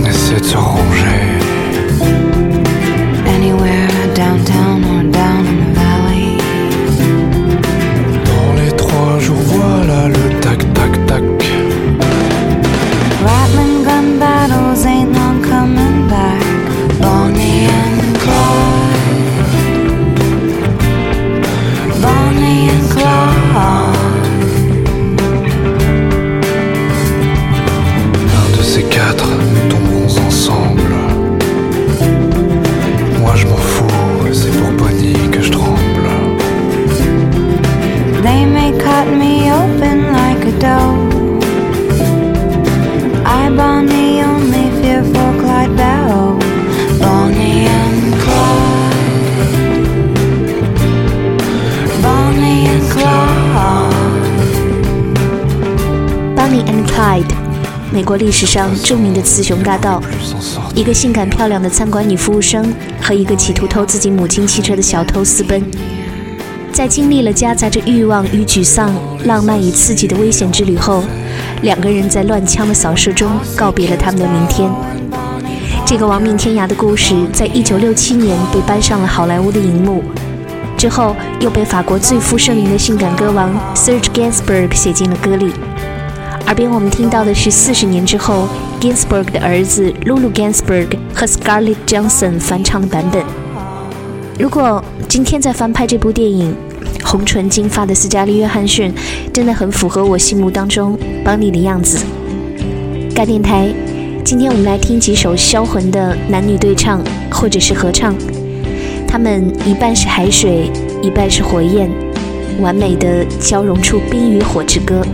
On essaie de. 国历史上著名的雌雄大盗，一个性感漂亮的餐馆女服务生和一个企图偷自己母亲汽车的小偷私奔，在经历了夹杂着欲望与沮丧、浪漫与刺激的危险之旅后，两个人在乱枪的扫射中告别了他们的明天。这个亡命天涯的故事，在一九六七年被搬上了好莱坞的荧幕，之后又被法国最负盛名的性感歌王 Serge Gainsbourg 写进了歌里。耳边我们听到的是四十年之后，Ginsberg 的儿子 Lulu Ginsberg 和 Scarlett Johnson 翻唱的版本。如果今天再翻拍这部电影，红唇金发的斯嘉丽·约翰逊真的很符合我心目当中邦尼的样子。盖电台，今天我们来听几首销魂的男女对唱或者是合唱，他们一半是海水，一半是火焰，完美的交融出冰与火之歌。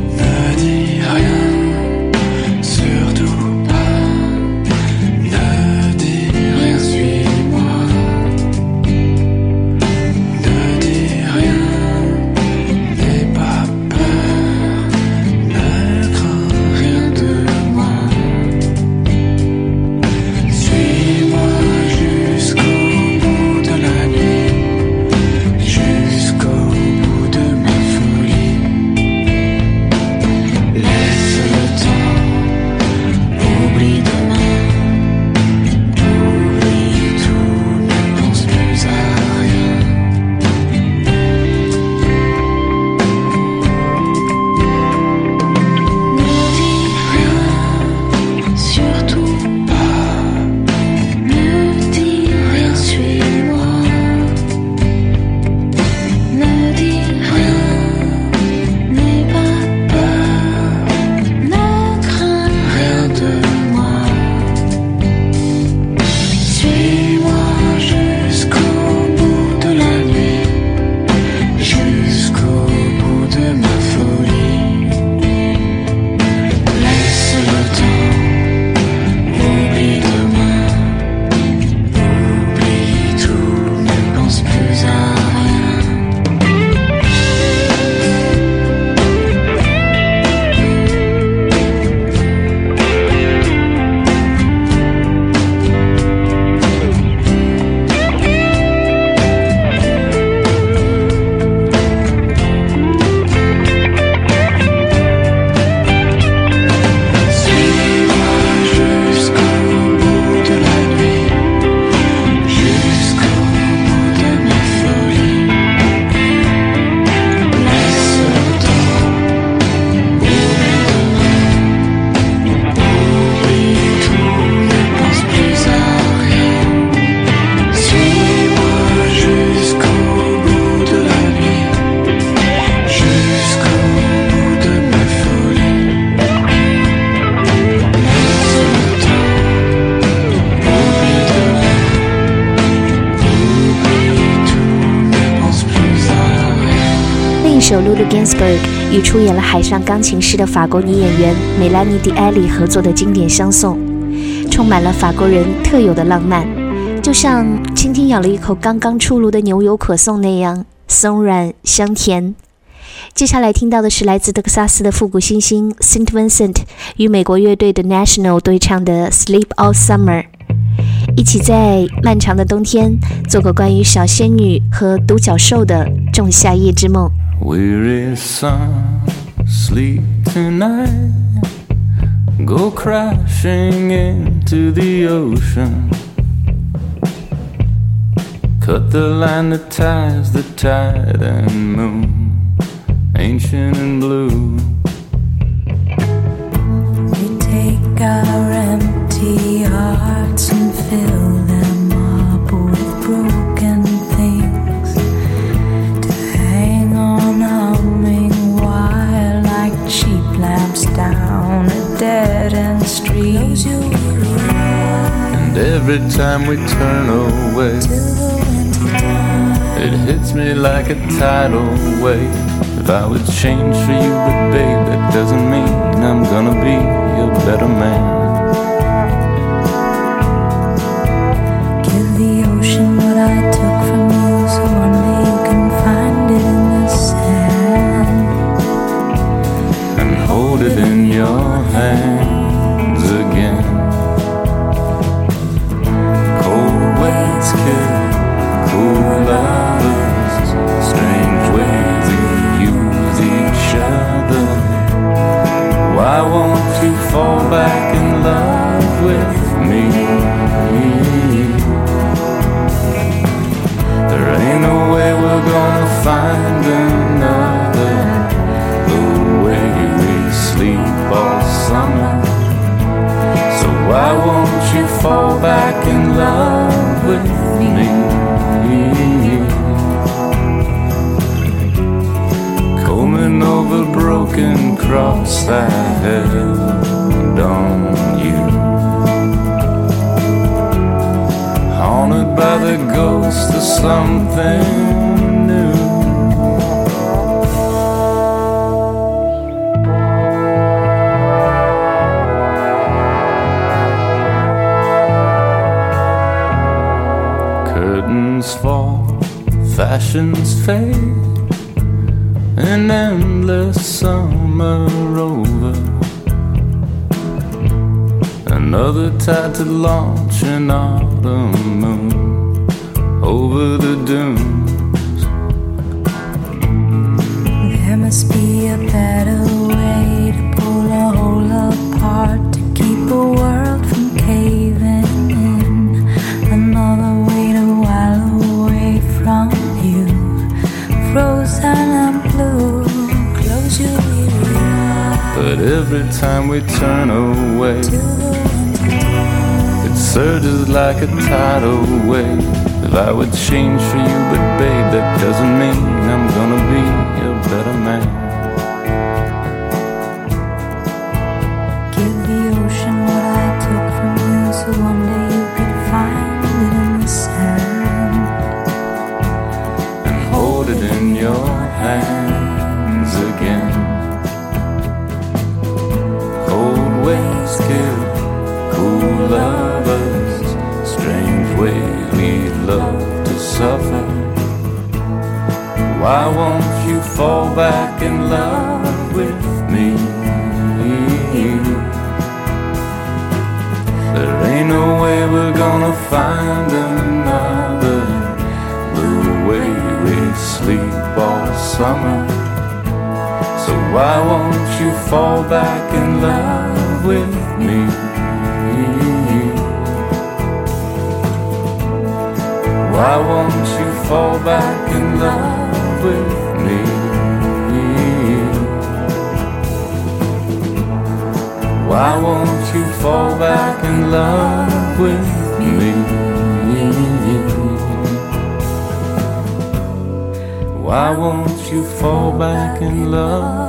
手 Lulu Ginsburg 与出演了《海上钢琴师》的法国女演员梅兰妮·迪埃里合作的经典相送，充满了法国人特有的浪漫，就像轻轻咬了一口刚刚出炉的牛油可颂那样松软香甜。接下来听到的是来自德克萨斯的复古新星 Saint Vincent 与美国乐队的 National 对唱的《Sleep All Summer》，一起在漫长的冬天做个关于小仙女和独角兽的仲夏夜之梦。Weary sun, sleep tonight. Go crashing into the ocean. Cut the line that ties the tide and moon, ancient and blue. We take our empty time we turn away, it hits me like a tidal wave. If I would change for you, but babe, that doesn't mean I'm gonna be a better man. Back time we turn away, it surges like a tidal wave. If I would change for you, but babe, that doesn't mean I'm gonna be a better man. Back in love with me? There ain't no way we're gonna find another the way we sleep all summer. So why won't you fall back in love with me? Why won't you fall back in love with Why won't you fall back in love with me? Why won't you fall back in love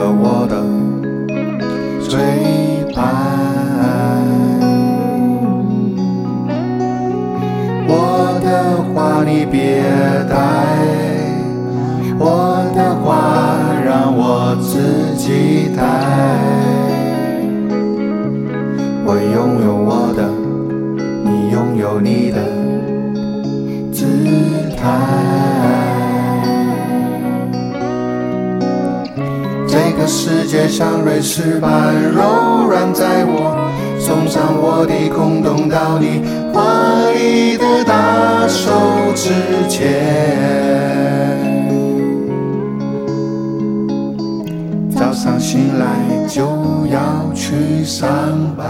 我适像瑞士般柔软，在我送上我的空洞到你怀里的大手之前。早上醒来就要去上班，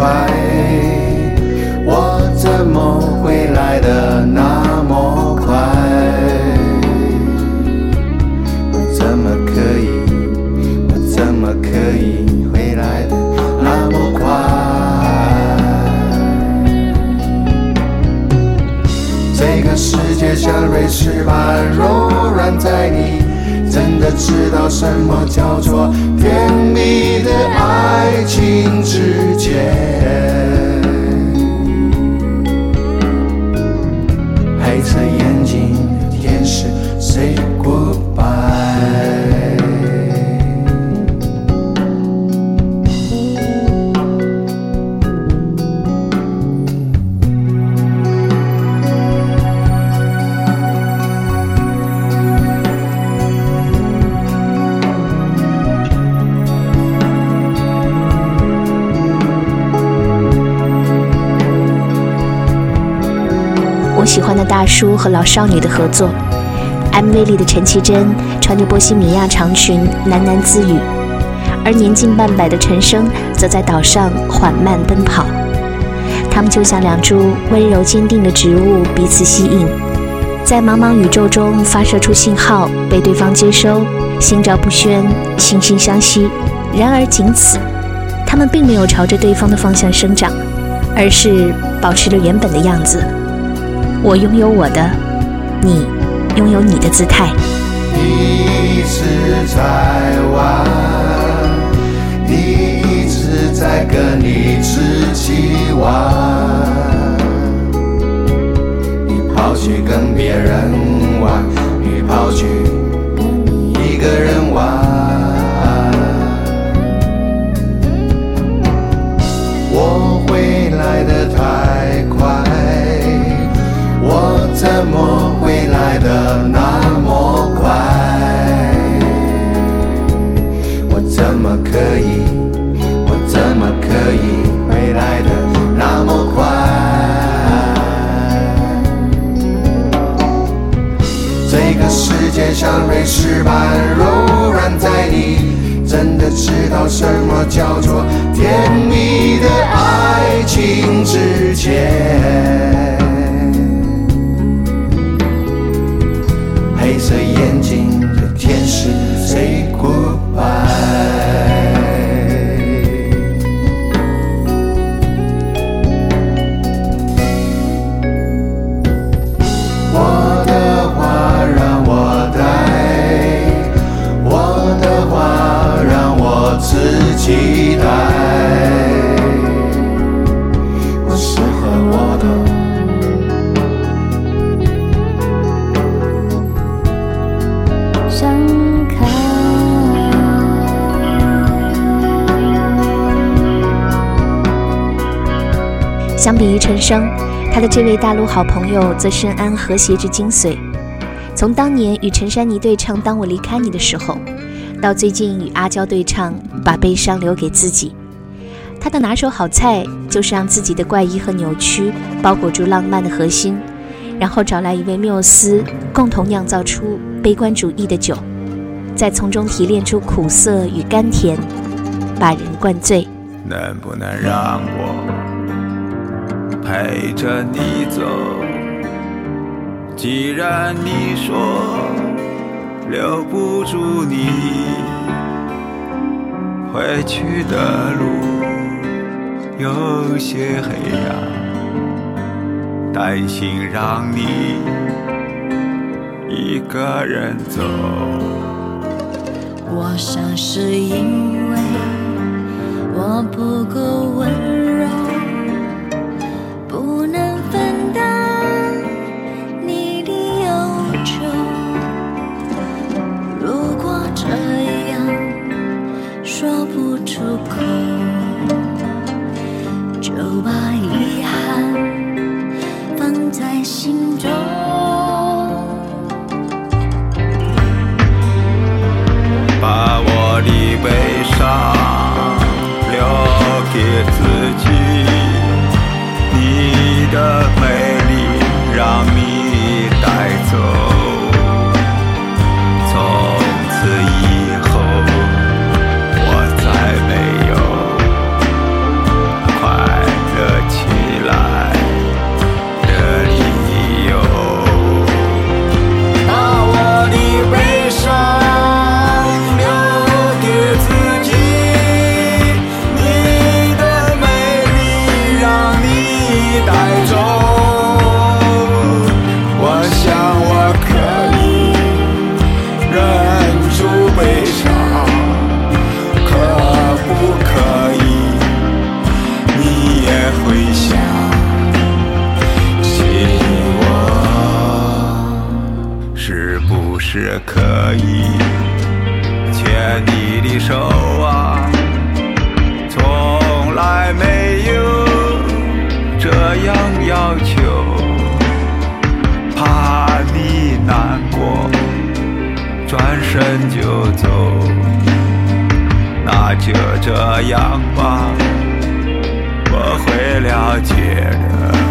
快，我怎么会来的那么快？我怎么可以？我怎么可以回来的那么快？这个世界像瑞士般柔软，在你真的知道什么叫做甜蜜的爱情之间。叔和老少女的合作。MV 里的陈绮贞穿着波西米亚长裙喃喃自语，而年近半百的陈升则在岛上缓慢奔跑。他们就像两株温柔坚定的植物，彼此吸引，在茫茫宇宙中发射出信号，被对方接收，心照不宣，惺惺相惜。然而仅此，他们并没有朝着对方的方向生长，而是保持着原本的样子。我拥有我的，你拥有你的姿态。你一直在玩，你一直在跟你自己玩。你跑去跟别人玩，你跑去一个人玩。我回来的太怎么会来的那么快？我怎么可以？我怎么可以会来的那么快？这个世界像瑞士般柔软，在你真的知道什么叫做甜蜜的爱情之间。黑色眼睛的天使飞相比于陈升，他的这位大陆好朋友则深谙和谐之精髓。从当年与陈珊妮对唱《当我离开你》的时候，到最近与阿娇对唱《把悲伤留给自己》，他的拿手好菜就是让自己的怪异和扭曲包裹住浪漫的核心，然后找来一位缪斯，共同酿造出悲观主义的酒，再从中提炼出苦涩与甘甜，把人灌醉。能不能让我陪着你走？既然你说留不住你，回去的路有些黑暗，担心让你一个人走。我想是因为我不够温柔，转身就走。那就这样吧，我会了解的。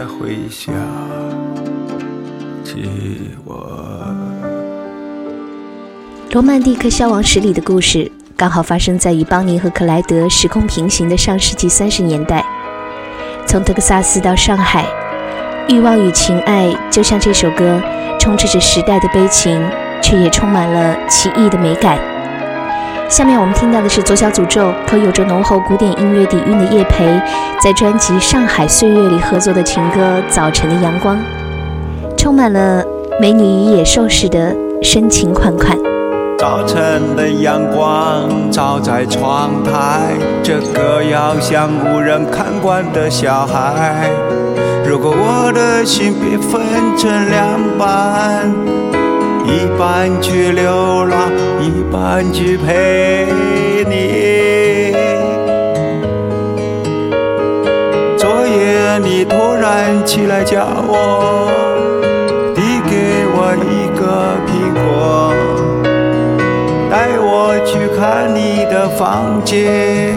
你也会想起我。罗曼蒂克消亡史里的故事，刚好发生在与邦尼和克莱德时空平行的上世纪三十年代。从德克萨斯到上海，欲望与情爱就像这首歌，充斥着时代的悲情，却也充满了奇异的美感。下面我们听到的是左小诅咒和有着浓厚古典音乐底蕴的叶培在专辑《上海岁月》里合作的情歌《早晨的阳光》，充满了美女与野兽似的深情款款。早晨的阳光照在窗台，这个要向无人看管的小孩。如果我的心被分成两半，一半去流浪，一半去陪你。昨夜你突然起来叫我，递给我一个苹果，带我去看你的房间。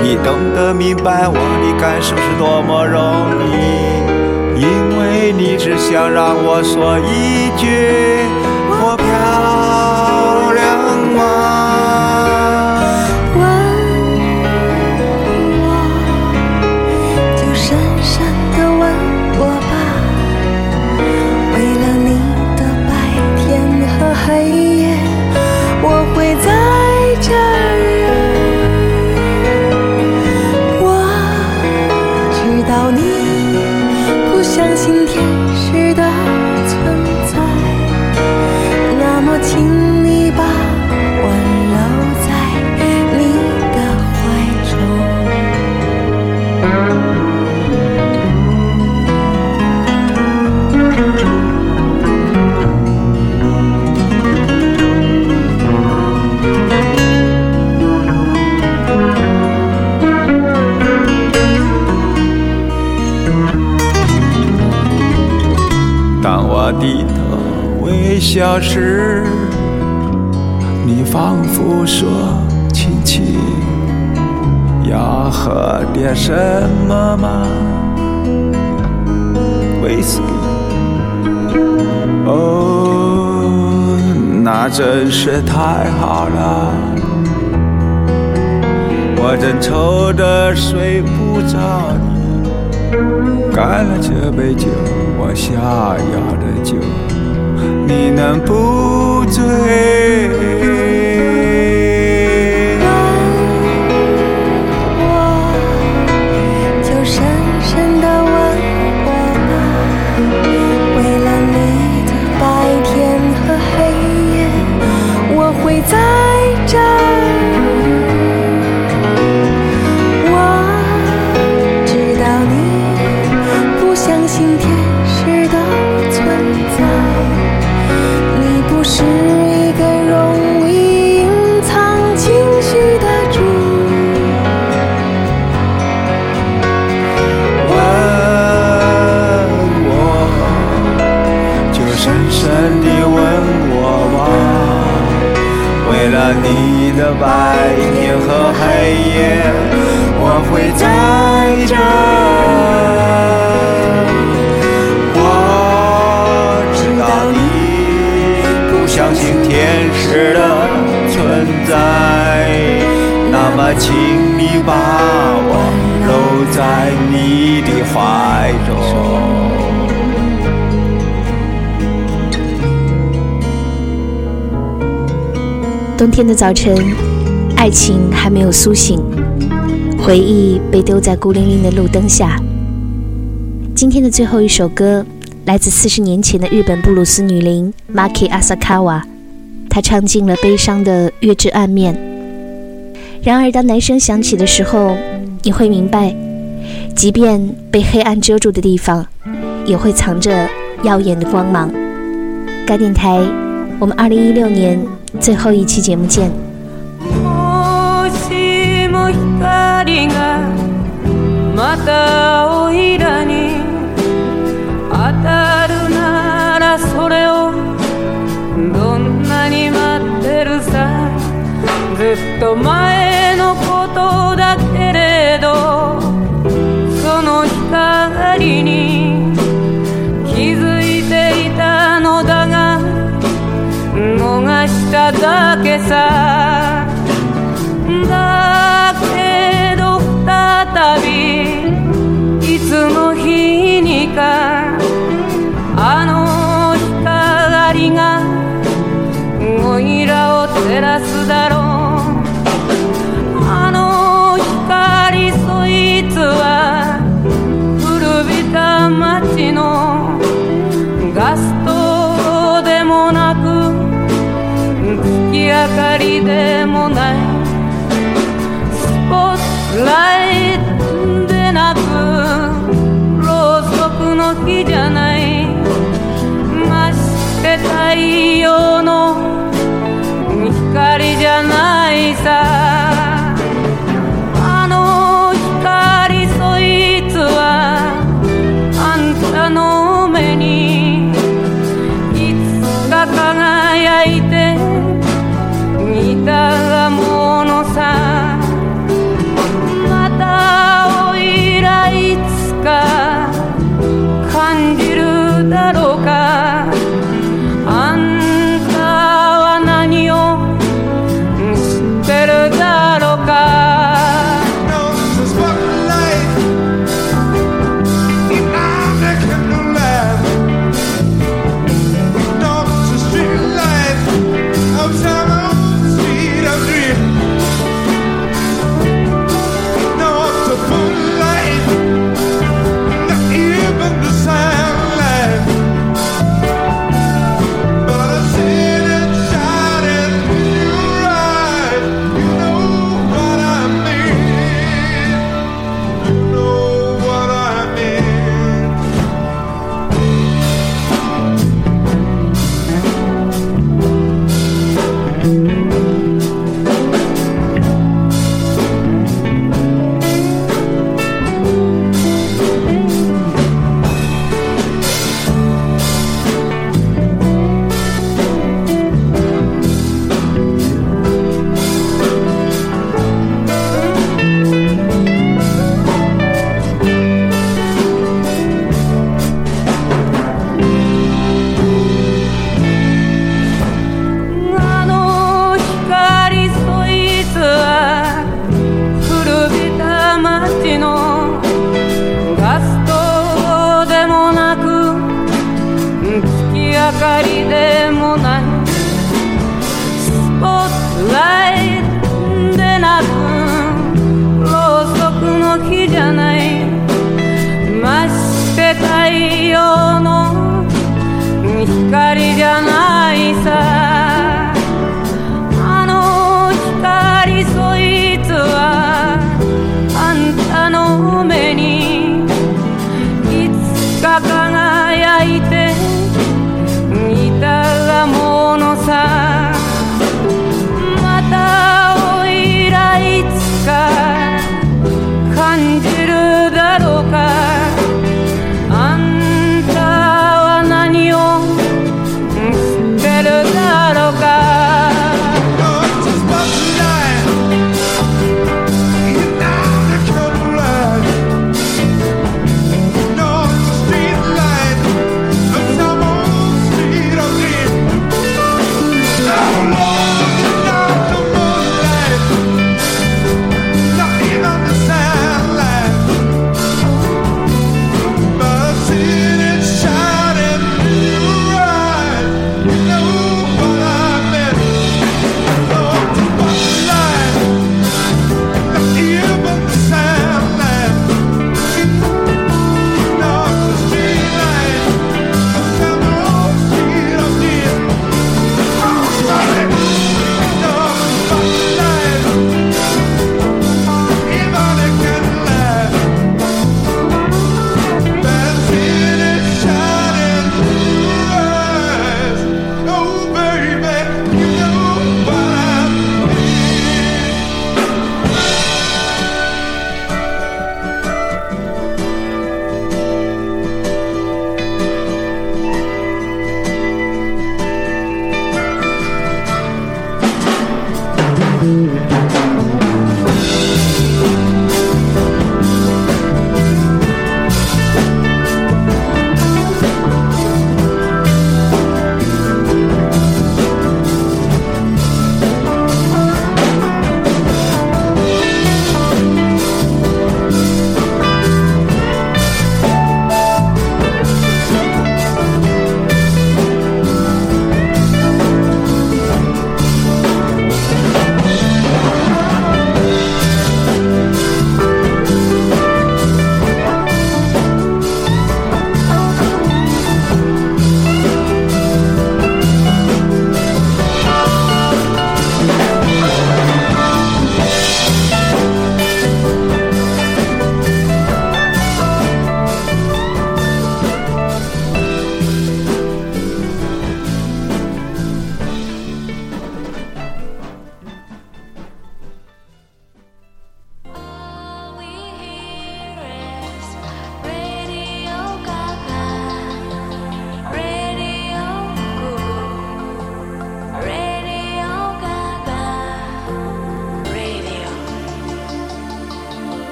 你懂得明白我的感受是多么容易，因你只想让我说一句微笑时，你仿佛说：“亲亲，要喝点什么吗？”威士忌。哦，那真是太好了，我正愁得睡不着呢。干了这杯酒，我想要的酒，你能不醉？冬天的早晨，爱情还没有苏醒，回忆被丢在孤零零的路灯下。今天的最后一首歌来自四十年前的日本布鲁斯女伶 Maki Asakawa，她唱尽了悲伤的月之暗面。然而，当男声响起的时候，你会明白，即便被黑暗遮住的地方，也会藏着耀眼的光芒。该电台，我们二零一六年最后一期节目见。もしも光 listen